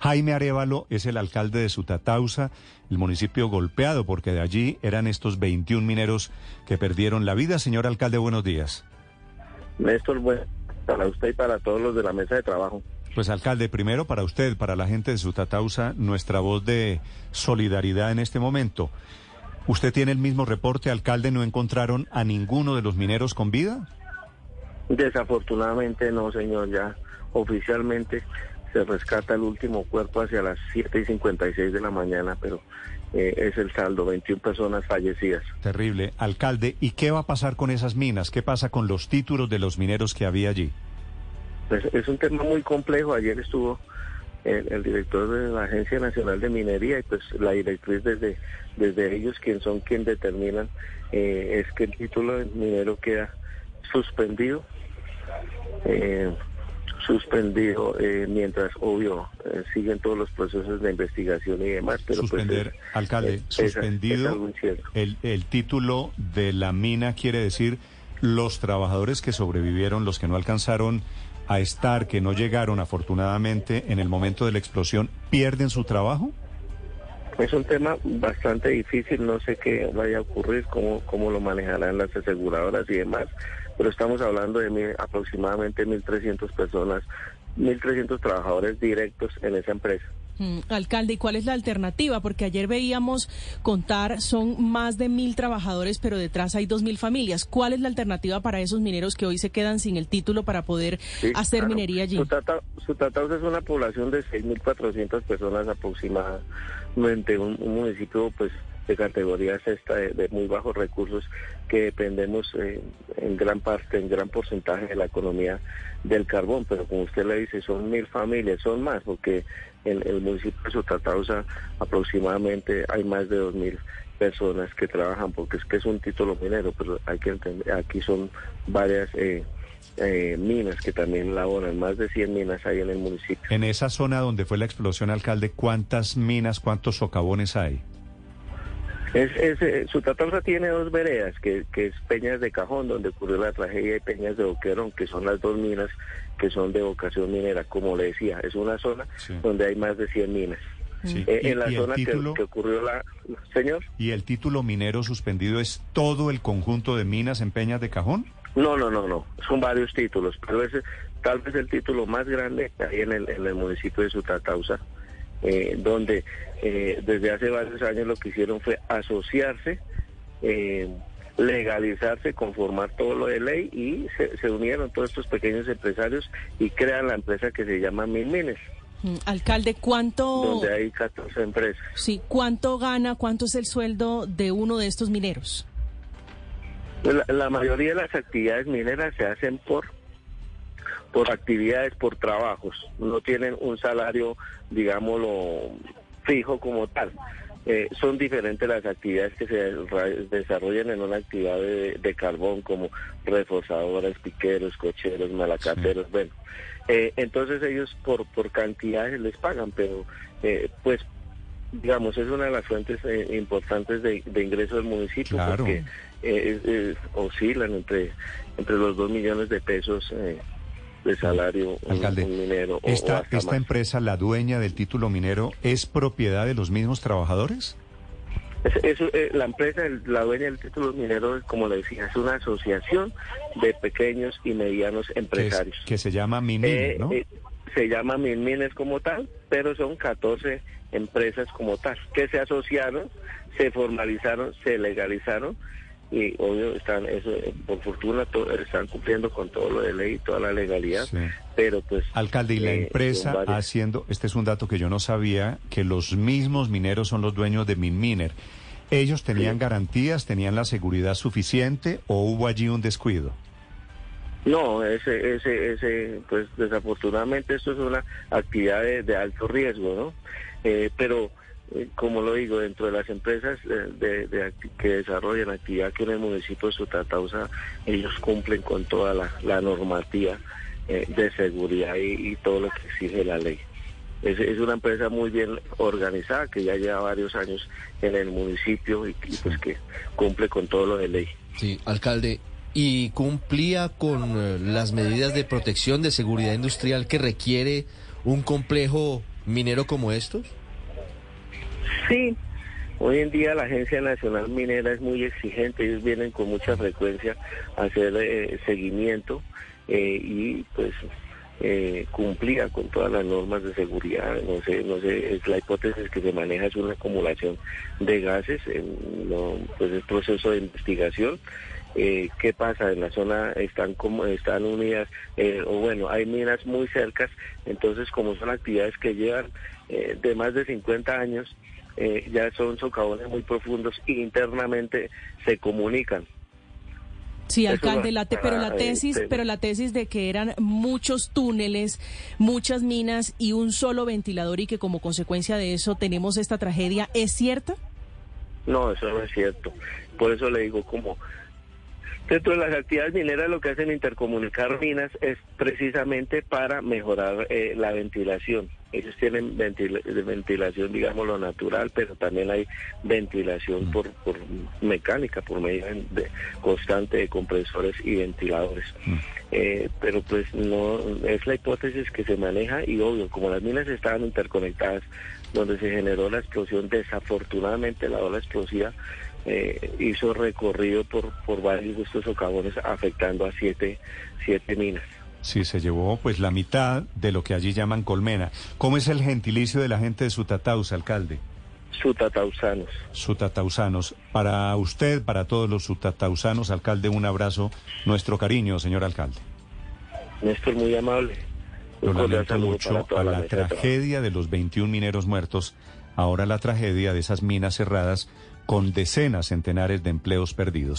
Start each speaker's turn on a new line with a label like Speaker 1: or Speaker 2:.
Speaker 1: Jaime Arevalo es el alcalde de Sutatausa, el municipio golpeado porque de allí eran estos 21 mineros que perdieron la vida. Señor alcalde, buenos días.
Speaker 2: Néstor, bueno, para usted y para todos los de la mesa de trabajo.
Speaker 1: Pues alcalde, primero para usted, para la gente de Sutatausa, nuestra voz de solidaridad en este momento. ¿Usted tiene el mismo reporte, alcalde? ¿No encontraron a ninguno de los mineros con vida?
Speaker 2: Desafortunadamente no, señor. Ya oficialmente se rescata el último cuerpo hacia las 7 y 56 de la mañana, pero eh, es el saldo, 21 personas fallecidas.
Speaker 1: Terrible. Alcalde, ¿y qué va a pasar con esas minas? ¿Qué pasa con los títulos de los mineros que había allí?
Speaker 2: Pues es un tema muy complejo. Ayer estuvo el, director de la Agencia Nacional de Minería y pues la directriz desde, desde ellos, quien son quien determinan, eh, es que el título de minero queda suspendido. Eh, suspendido eh, mientras, obvio, siguen todos los procesos de investigación y demás. Pero
Speaker 1: pues, Suspender, alcalde, suspendido. el, el título de la mina quiere decir los trabajadores que sobrevivieron, los que no alcanzaron a estar, que no llegaron afortunadamente en el momento de la explosión, pierden su trabajo?
Speaker 2: Es un tema bastante difícil, no sé qué vaya a ocurrir, cómo, cómo lo manejarán las aseguradoras y demás, pero estamos hablando de aproximadamente 1.300 personas, 1.300 trabajadores directos en esa empresa.
Speaker 3: Mm, alcalde, ¿y cuál es la alternativa? Porque ayer veíamos contar, son más de mil trabajadores, pero detrás hay dos mil familias. ¿Cuál es la alternativa para esos mineros que hoy se quedan sin el título para poder hacer minería allí?
Speaker 2: Su Tataus es una población de 6.400 personas aproximadamente, un, un municipio pues de categoría sexta de, muy bajos recursos que dependemos eh, en gran parte, en gran porcentaje de la economía del carbón, pero como usted le dice, son mil familias, son más, porque en el municipio de Sotatausa aproximadamente hay más de dos mil personas que trabajan, porque es que es un título minero, pero hay que entender, aquí son varias... Eh, eh, minas que también laboran, más de 100 minas hay en el municipio.
Speaker 1: En esa zona donde fue la explosión, alcalde, ¿cuántas minas, cuántos socavones hay?
Speaker 2: Es, es, eh, tiene dos veredas, que, que, es Peñas de Cajón, donde ocurrió la tragedia, y Peñas de Boquerón, que son las dos minas que son de vocación minera. Como le decía, es una zona donde hay más de 100 minas. Eh, en la zona que, ocurrió la... Señor.
Speaker 1: ¿Y el título minero suspendido es todo el conjunto de minas en Peñas de Cajón?
Speaker 2: No, no, no, no. Son varios títulos, pero ese tal vez el título más grande ahí en el, en el municipio de Sutatausa. Eh, donde eh, desde hace varios años lo que hicieron fue asociarse, eh, legalizarse, conformar todo lo de ley y se, unieron todos estos pequeños empresarios y crean la empresa que se llama Mines.
Speaker 3: Mm, alcalde, ¿cuánto...
Speaker 2: Donde hay 14 empresas.
Speaker 3: Sí, ¿cuánto gana, cuánto es el sueldo de uno de estos mineros?
Speaker 2: La mayoría de las actividades mineras se hacen por por actividades, por trabajos, no tienen un salario, digámoslo, fijo como tal. Eh, son diferentes las actividades que se desarrollan en una actividad de, carbón como reforzadores, piqueros, cocheros, malacateros, bueno. Eh, entonces ellos por, por cantidades les pagan, pero eh, pues digamos es una de las fuentes importantes de, ingreso del municipio porque oscilan entre, entre los dos millones de pesos de salario
Speaker 1: Alcalde, minero. esta, esta empresa, la dueña del título minero, ¿es propiedad de los mismos trabajadores?
Speaker 2: Es, eh, la empresa, la dueña del título minero, como le decía, es una asociación de pequeños y medianos empresarios.
Speaker 1: Que, se llama Minmines, eh, ¿no? Eh,
Speaker 2: se llama Minmines como tal, pero son 14 empresas como tal, que se asociaron, se formalizaron, se legalizaron y obvio están eso por fortuna están cumpliendo con todo lo de ley y toda la legalidad pero pues
Speaker 1: alcalde y la eh, empresa haciendo este es un dato que yo no sabía que los mismos mineros son los dueños de Minminer. Ellos tenían garantías tenían la seguridad suficiente o hubo allí un descuido
Speaker 2: no, ese, ese, ese, pues desafortunadamente esto es una actividad de, alto riesgo, ¿no? Eh, pero eh, como lo digo, dentro de las empresas eh, de, que desarrollan actividad aquí en el municipio de Sutatausa, ellos cumplen con toda la, normativa eh, de seguridad y, todo lo que exige la ley. Es, una empresa muy bien organizada que ya lleva varios años en el municipio y, pues que cumple con todo lo de ley.
Speaker 4: Sí, alcalde, ¿y cumplía con las medidas de protección de seguridad industrial que requiere un complejo minero como estos?
Speaker 2: Sí, Hoy en día la Agencia Nacional Minera es muy exigente, ellos vienen con mucha frecuencia a hacer eh, seguimiento eh, y pues eh, cumplía con todas las normas de seguridad. No sé, no sé, es la hipótesis que se maneja es una acumulación de gases, en pues el proceso de investigación. Eh, qué pasa en la zona están como están unidas o bueno hay minas muy cercas entonces como son actividades que llevan de más de 50 años ya son socavones muy profundos e internamente se comunican
Speaker 3: Sí, alcalde, pero la tesis, pero la tesis de que eran muchos túneles, muchas minas y un solo ventilador y que como consecuencia de eso tenemos esta tragedia, ¿es cierta?
Speaker 2: No, eso no es cierto. Por eso le digo como Dentro de las actividades mineras lo que hacen intercomunicar minas es precisamente para mejorar eh, la ventilación. Ellos tienen ventilación, digamos, lo natural, pero también hay ventilación mm. por, mecánica, por medio de, constante de compresores y ventiladores. Mm. Eh, pero pues no es la hipótesis que se maneja y obvio, como las minas estaban interconectadas, donde se generó la explosión, desafortunadamente la ola explosiva eh, hizo recorrido por, por varios de estos socavones afectando a siete, siete minas.
Speaker 1: Sí, se llevó pues la mitad de lo que allí llaman colmena. ¿Cómo es el gentilicio de la gente de Sutatausa, alcalde?
Speaker 2: Sutatausanos.
Speaker 1: Sutatausanos. Para usted, para todos los sutatausanos, alcalde, un abrazo, nuestro cariño, señor alcalde.
Speaker 2: Néstor, muy amable.
Speaker 1: Lo lamento mucho a la, la tragedia de los 21 mineros muertos, ahora la tragedia de esas minas cerradas con decenas, centenares de empleos perdidos.